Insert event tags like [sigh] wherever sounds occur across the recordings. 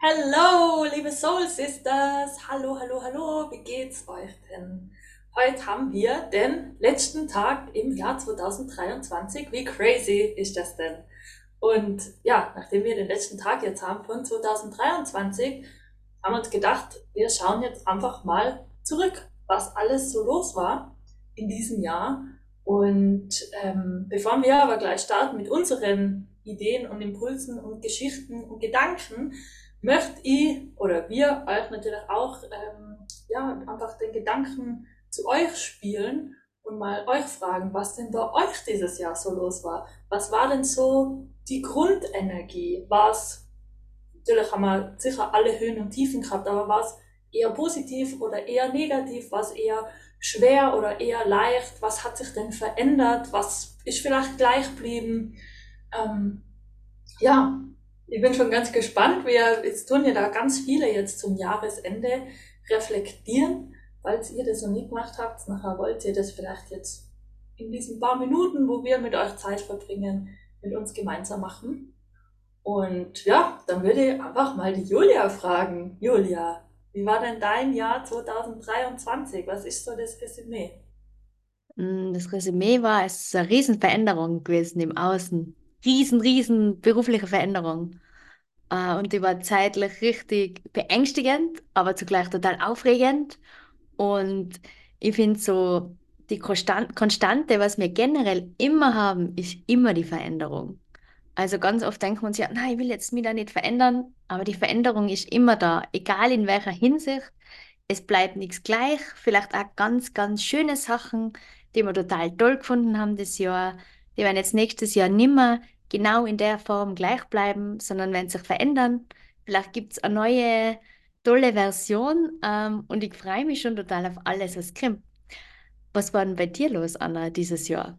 Hallo, liebe Soul Sisters. Hallo, hallo, hallo. Wie geht's euch denn? Heute haben wir den letzten Tag im Jahr 2023. Wie crazy ist das denn? Und ja, nachdem wir den letzten Tag jetzt haben von 2023, haben wir uns gedacht, wir schauen jetzt einfach mal zurück, was alles so los war in diesem Jahr. Und ähm, bevor wir aber gleich starten mit unseren Ideen und Impulsen und Geschichten und Gedanken, möchte ich oder wir euch natürlich auch ähm, ja, einfach den Gedanken zu euch spielen und mal euch fragen, was denn bei euch dieses Jahr so los war. Was war denn so die Grundenergie? War es, natürlich haben wir sicher alle Höhen und Tiefen gehabt, aber war es eher positiv oder eher negativ? War es eher schwer oder eher leicht? Was hat sich denn verändert? Was ist vielleicht gleich geblieben? Ähm, ja, ich bin schon ganz gespannt. Wir jetzt tun ja da ganz viele jetzt zum Jahresende reflektieren. Falls ihr das noch nie gemacht habt, nachher wollt ihr das vielleicht jetzt in diesen paar Minuten, wo wir mit euch Zeit verbringen, mit uns gemeinsam machen. Und ja, dann würde ich einfach mal die Julia fragen. Julia, wie war denn dein Jahr 2023? Was ist so das Resümee? Mm, Das Resümee war, es ist eine Riesenveränderung gewesen im Außen. Riesen, riesen berufliche Veränderung. Äh, und die war zeitlich richtig beängstigend, aber zugleich total aufregend. Und ich finde so, die Konstan Konstante, was wir generell immer haben, ist immer die Veränderung. Also ganz oft denken wir uns ja, nein, ich will jetzt mich da nicht verändern, aber die Veränderung ist immer da, egal in welcher Hinsicht. Es bleibt nichts gleich, vielleicht auch ganz, ganz schöne Sachen, die wir total toll gefunden haben das Jahr, die werden jetzt nächstes Jahr nimmer genau in der Form gleich bleiben, sondern werden sich verändern. Vielleicht gibt es eine neue, tolle Version ähm, und ich freue mich schon total auf alles, was kommt. Was war denn bei dir los, Anna, dieses Jahr?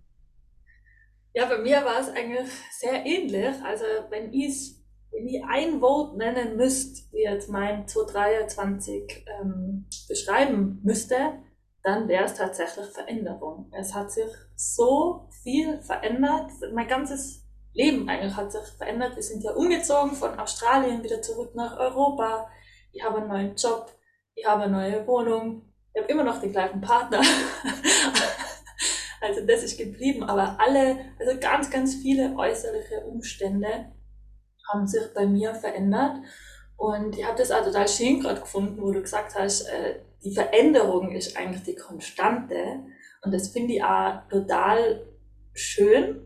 Ja, bei mir war es eigentlich sehr ähnlich. Also wenn ich wenn ich ein Wort nennen müsste, wie jetzt mein 2023 ähm, beschreiben müsste, dann wäre es tatsächlich Veränderung. Es hat sich so viel verändert. Mein ganzes Leben eigentlich hat sich verändert. Wir sind ja umgezogen von Australien wieder zurück nach Europa. Ich habe einen neuen Job, ich habe eine neue Wohnung, ich habe immer noch den gleichen Partner. [laughs] Also das ist geblieben, aber alle, also ganz, ganz viele äußerliche Umstände haben sich bei mir verändert. Und ich habe das auch total schön gerade gefunden, wo du gesagt hast, äh, die Veränderung ist eigentlich die Konstante. Und das finde ich auch total schön.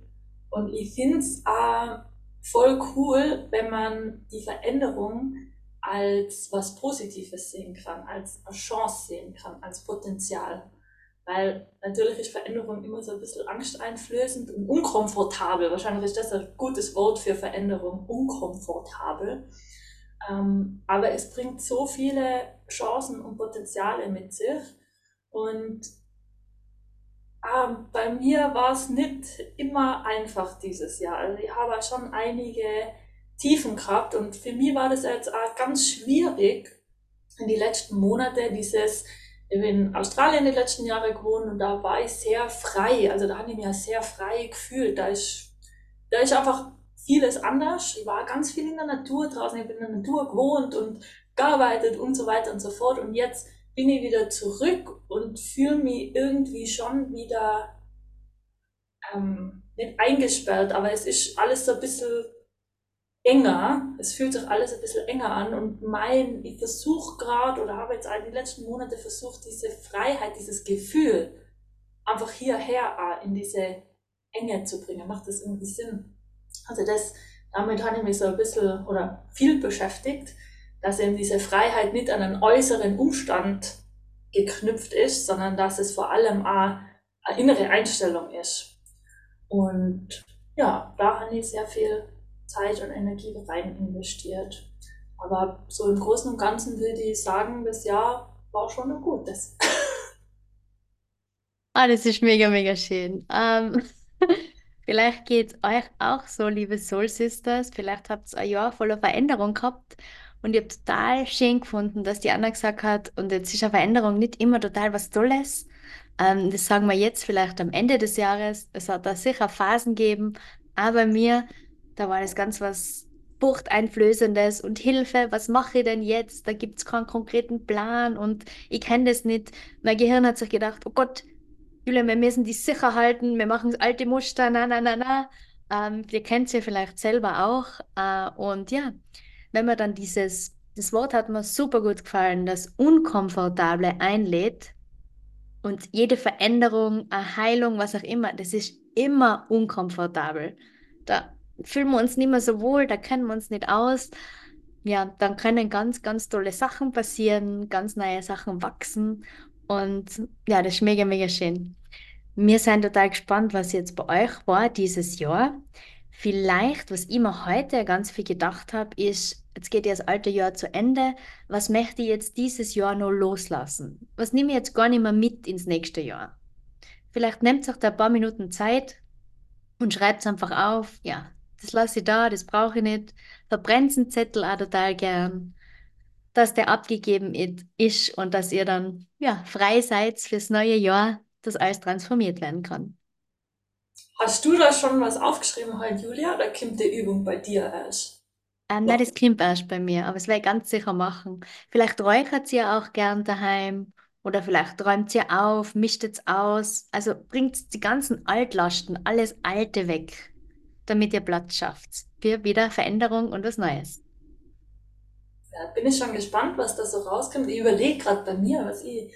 Und ich finde es auch voll cool, wenn man die Veränderung als was Positives sehen kann, als eine Chance sehen kann, als Potenzial. Weil natürlich ist Veränderung immer so ein bisschen angsteinflößend und unkomfortabel. Wahrscheinlich ist das ein gutes Wort für Veränderung, unkomfortabel. Ähm, aber es bringt so viele Chancen und Potenziale mit sich. Und ähm, bei mir war es nicht immer einfach dieses Jahr. Also ich habe schon einige Tiefen gehabt und für mich war das jetzt auch ganz schwierig in die letzten Monate dieses ich bin in Australien die letzten Jahre gewohnt und da war ich sehr frei. Also da habe ich mich sehr frei gefühlt. Da ist, da ist einfach vieles anders. Ich war ganz viel in der Natur draußen. Ich bin in der Natur gewohnt und gearbeitet und so weiter und so fort. Und jetzt bin ich wieder zurück und fühle mich irgendwie schon wieder ähm, nicht eingesperrt, aber es ist alles so ein bisschen enger. Es fühlt sich alles ein bisschen enger an und mein, ich versuche gerade oder habe jetzt all die letzten Monate versucht, diese Freiheit, dieses Gefühl einfach hierher äh, in diese Enge zu bringen. Macht das irgendwie Sinn? Also das, damit habe ich mich so ein bisschen oder viel beschäftigt, dass eben diese Freiheit nicht an einen äußeren Umstand geknüpft ist, sondern dass es vor allem auch eine innere Einstellung ist. Und ja, da habe ich sehr viel Zeit und Energie rein investiert. Aber so im Großen und Ganzen würde ich sagen, das Jahr war schon ein gutes. [laughs] Ah, das ist mega, mega schön. Ähm, [laughs] vielleicht geht es euch auch so, liebe Soul Sisters. Vielleicht habt ihr ein Jahr voller Veränderung gehabt und ich habe total schön gefunden, dass die Anna gesagt hat, und jetzt ist eine Veränderung nicht immer total was Tolles. Ähm, das sagen wir jetzt vielleicht am Ende des Jahres. Es hat da sicher Phasen gegeben, aber mir, da war das ganz was Furchteinflößendes und Hilfe, was mache ich denn jetzt? Da gibt es keinen konkreten Plan und ich kenne das nicht. Mein Gehirn hat sich gedacht, oh Gott, Julia, wir müssen die sicher halten, wir machen alte Muster, na, na, na, na. Ähm, ihr kennt es ja vielleicht selber auch. Äh, und ja, wenn man dann dieses, das Wort hat mir super gut gefallen, das Unkomfortable einlädt und jede Veränderung, eine Heilung, was auch immer, das ist immer unkomfortabel. Da fühlen wir uns nicht mehr so wohl, da kennen wir uns nicht aus. Ja, dann können ganz, ganz tolle Sachen passieren, ganz neue Sachen wachsen. Und ja, das ist mega, mega schön. Wir sind total gespannt, was jetzt bei euch war dieses Jahr. Vielleicht, was ich mir heute ganz viel gedacht habe, ist, jetzt geht ja das alte Jahr zu Ende. Was möchte ich jetzt dieses Jahr noch loslassen? Was nehme ich jetzt gar nicht mehr mit ins nächste Jahr? Vielleicht nehmt euch da ein paar Minuten Zeit und schreibt es einfach auf. Ja, das lasse ich da, das brauche ich nicht. Verbrennt einen Zettel auch total gern, dass der abgegeben ist und dass ihr dann ja, frei seid fürs neue Jahr, dass alles transformiert werden kann. Hast du da schon was aufgeschrieben heute, Julia, oder kommt die Übung bei dir erst? Ähm, nein, das kommt erst bei mir, aber es werde ich ganz sicher machen. Vielleicht räuchert sie ja auch gern daheim oder vielleicht räumt sie auf, mischt es aus. Also bringt die ganzen Altlasten, alles Alte weg, damit ihr Platz schafft für wieder Veränderung und was Neues. Ja, bin ich schon gespannt, was da so rauskommt. Ich überlege gerade bei mir, was ich,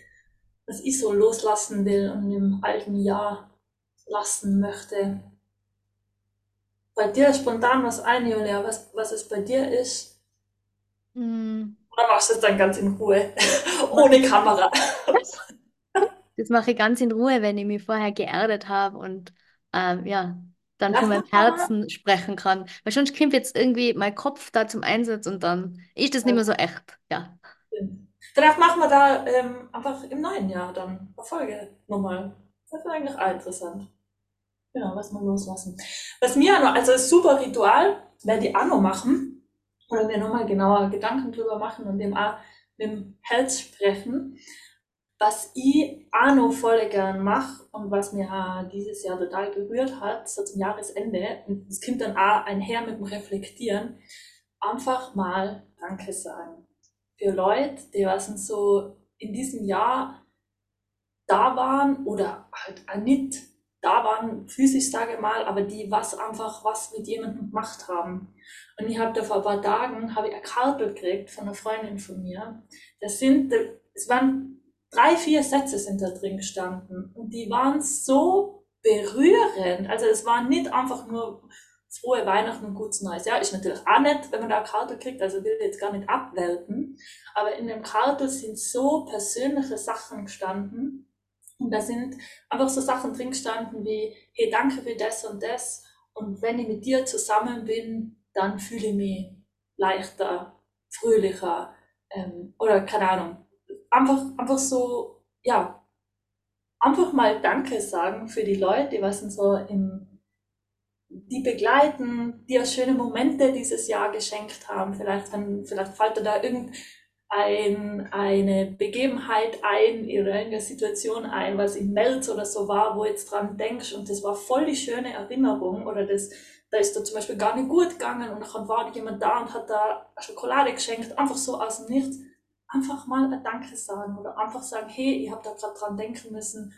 was ich so loslassen will und im alten Jahr lassen möchte. Bei dir spontan was ein, Julia, was, was es bei dir ist? Mm. Oder machst du es dann ganz in Ruhe, [laughs] ohne Kamera? Das mache ich ganz in Ruhe, wenn ich mich vorher geerdet habe und ähm, ja, dann von meinem Herzen sprechen kann. Weil sonst kommt jetzt irgendwie mein Kopf da zum Einsatz und dann ist das nicht mehr so echt. Ja. Danach machen wir da ähm, einfach im neuen Jahr dann eine Folge nochmal. Das ist eigentlich auch interessant. Genau, was wir loslassen. Was mir noch, also ein super Ritual, werde ich auch noch machen, oder mir nochmal genauer Gedanken drüber machen und dem auch mit dem Herz sprechen. Was ich auch noch voll gern mache und was mir auch dieses Jahr total berührt hat, so zum Jahresende, und es kommt dann auch einher mit dem Reflektieren, einfach mal Danke sagen. Für Leute, die was so in diesem Jahr da waren oder halt auch nicht da waren, physisch sage ich mal, aber die was einfach was mit jemandem gemacht haben. Und ich habe da vor ein paar Tagen habe ich eine Karte gekriegt von einer Freundin von mir. Das sind, es waren drei, vier Sätze sind da drin gestanden und die waren so berührend. Also es war nicht einfach nur frohe Weihnachten und gutes Neues. Ja, ist natürlich auch nett, wenn man da eine Karte kriegt, also will ich jetzt gar nicht abwelten. Aber in dem Karte sind so persönliche Sachen gestanden und da sind einfach so Sachen drin gestanden wie, hey, danke für das und das. Und wenn ich mit dir zusammen bin, dann fühle ich mich leichter, fröhlicher ähm, oder keine Ahnung. Einfach, einfach so, ja, einfach mal Danke sagen für die Leute, was so im, die begleiten, die auch schöne Momente dieses Jahr geschenkt haben. Vielleicht, wenn, vielleicht fällt da irgendein ein, eine Begebenheit ein oder eine Situation ein, was im März oder so war, wo jetzt dran denkst und das war voll die schöne Erinnerung oder das, da ist da zum Beispiel gar nicht gut gegangen und dann war jemand da und hat da Schokolade geschenkt, einfach so aus dem Nichts. Einfach mal ein Danke sagen oder einfach sagen, hey, ich habe da gerade dran denken müssen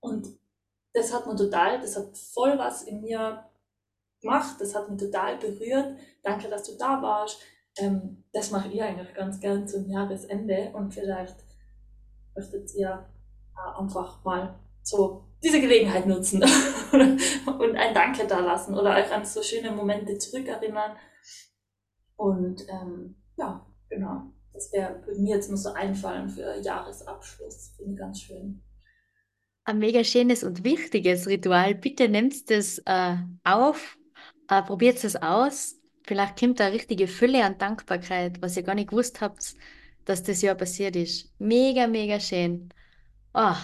und das hat mir total, das hat voll was in mir gemacht, das hat mich total berührt. Danke, dass du da warst ähm, das mache ich eigentlich ganz gern zum Jahresende und vielleicht möchtet ihr einfach mal so diese Gelegenheit nutzen [laughs] und ein Danke da lassen oder euch an so schöne Momente zurückerinnern. Und ähm, ja, genau. Das wäre mir jetzt nur so einfallen für Jahresabschluss. Finde ich ganz schön. Ein mega schönes und wichtiges Ritual. Bitte nehmt es äh, auf, äh, probiert es aus Vielleicht kommt da eine richtige Fülle an Dankbarkeit, was ihr gar nicht gewusst habt, dass das Jahr passiert ist. Mega, mega schön. Oh.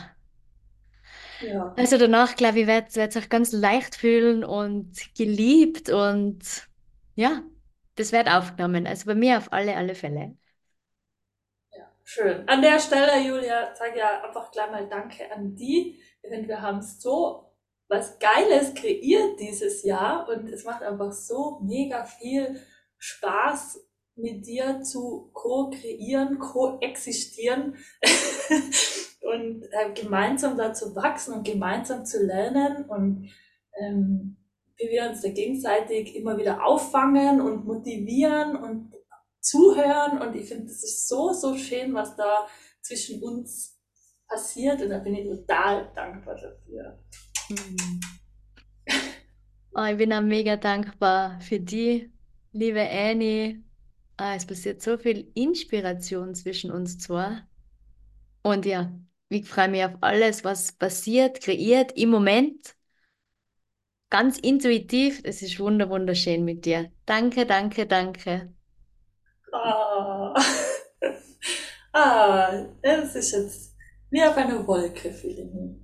Ja. Also danach, glaube ich, werdet ihr euch ganz leicht fühlen und geliebt und ja, das wird aufgenommen. Also bei mir auf alle, alle Fälle. Ja, schön. An der Stelle, Julia, sage ja einfach gleich mal Danke an die, denn wir haben es so was Geiles kreiert dieses Jahr und es macht einfach so mega viel Spaß mit dir zu co-kreieren, co-existieren [laughs] und äh, gemeinsam dazu wachsen und gemeinsam zu lernen und ähm, wie wir uns da gegenseitig immer wieder auffangen und motivieren und zuhören und ich finde, das ist so, so schön, was da zwischen uns passiert und da bin ich total dankbar dafür. Mhm. Oh, ich bin auch mega dankbar für die, liebe Annie. Ah, es passiert so viel Inspiration zwischen uns zwei. Und ja, ich freue mich auf alles, was passiert, kreiert im Moment. Ganz intuitiv. Es ist wunder wunderschön mit dir. Danke, danke, danke. Ah, [laughs] ah es ist jetzt wie auf einer Wolke, Feeling.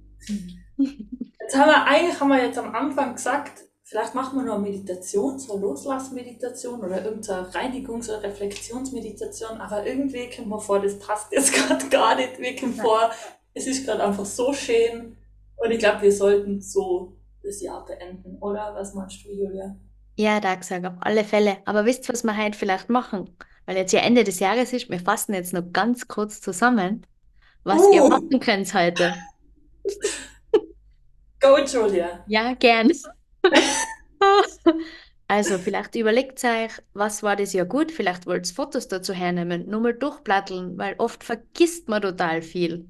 [laughs] Jetzt haben wir, eigentlich haben wir jetzt am Anfang gesagt, Vielleicht machen wir noch eine Meditation, so eine Loslassmeditation oder irgendeine Reinigungs- oder Reflexionsmeditation, aber irgendwie kommt mir vor, das passt jetzt [laughs] gerade gar nicht. Wir kommen vor, es ist gerade einfach so schön und ich glaube, wir sollten so das Jahr beenden, oder? Was meinst du, Julia? Ja, da gesagt, auf alle Fälle. Aber wisst ihr, was wir heute vielleicht machen? Weil jetzt ja Ende des Jahres ist, wir fassen jetzt noch ganz kurz zusammen, was uh. ihr machen könnt heute. [laughs] Go, Julia. Ja, gern. [laughs] Also, vielleicht überlegt euch, was war das Jahr gut? Vielleicht wollt ihr Fotos dazu hernehmen, nur mal durchplatteln, weil oft vergisst man total viel.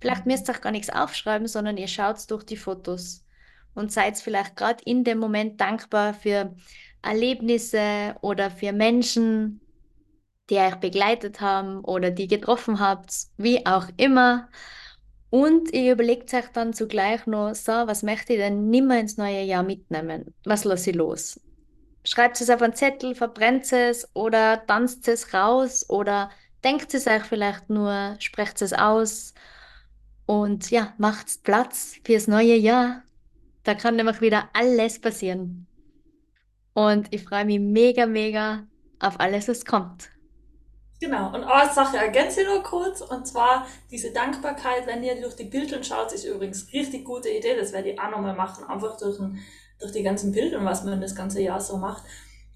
Vielleicht müsst ihr auch gar nichts aufschreiben, sondern ihr schaut durch die Fotos und seid vielleicht gerade in dem Moment dankbar für Erlebnisse oder für Menschen, die euch begleitet haben oder die getroffen habt, wie auch immer. Und ihr überlegt euch dann zugleich noch, so, was möchte ich denn nimmer ins neue Jahr mitnehmen? Was lasse ich los? Schreibt es auf einen Zettel, verbrennt es oder tanzt es raus oder denkt es euch vielleicht nur, sprecht es aus und ja, macht Platz fürs neue Jahr. Da kann nämlich wieder alles passieren. Und ich freue mich mega, mega auf alles, was kommt. Genau, und eine Sache ergänze ich nur kurz, und zwar diese Dankbarkeit, wenn ihr durch die Bilder schaut, ist übrigens richtig gute Idee, das werde ich auch nochmal machen, einfach durch, ein, durch die ganzen Bilder, was man das ganze Jahr so macht.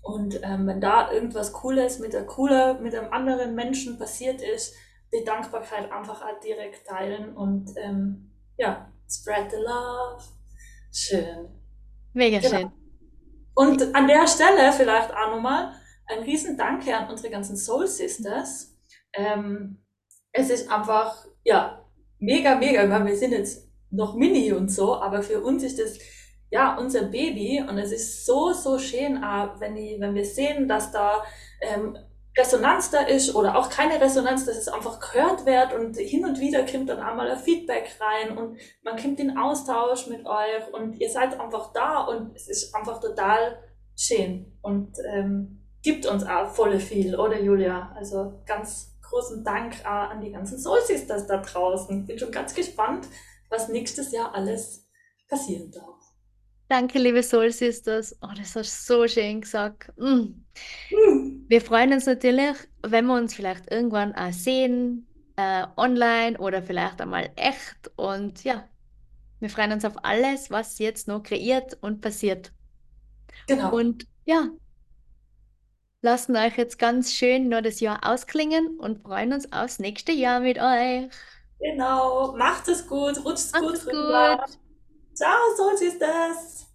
Und ähm, wenn da irgendwas Cooles mit der cooler, mit einem anderen Menschen passiert ist, die Dankbarkeit einfach auch direkt teilen und ähm, ja, spread the love. Schön. Mega genau. schön. Und an der Stelle vielleicht auch nochmal, ein riesen Danke an unsere ganzen Soul Sisters. Ähm, es ist einfach, ja, mega, mega, weil wir sind jetzt noch mini und so, aber für uns ist das ja unser Baby. Und es ist so, so schön, wenn, ich, wenn wir sehen, dass da ähm, Resonanz da ist oder auch keine Resonanz, dass es einfach gehört wird und hin und wieder kommt dann einmal ein Feedback rein und man kommt in Austausch mit euch und ihr seid einfach da und es ist einfach total schön. Und ähm, gibt uns auch voll viel, oder Julia? Also ganz großen Dank auch an die ganzen Soul Sisters da draußen. Bin schon ganz gespannt, was nächstes Jahr alles passieren darf. Danke, liebe Soul Sisters. Oh, das hast du so schön gesagt. Mm. Mm. Wir freuen uns natürlich, wenn wir uns vielleicht irgendwann auch sehen, äh, online oder vielleicht einmal echt. Und ja, wir freuen uns auf alles, was jetzt noch kreiert und passiert. Genau. Und ja, lassen euch jetzt ganz schön nur das Jahr ausklingen und freuen uns aufs nächste Jahr mit euch. Genau, macht es gut, rutscht gut rüber. Ciao, so ist das.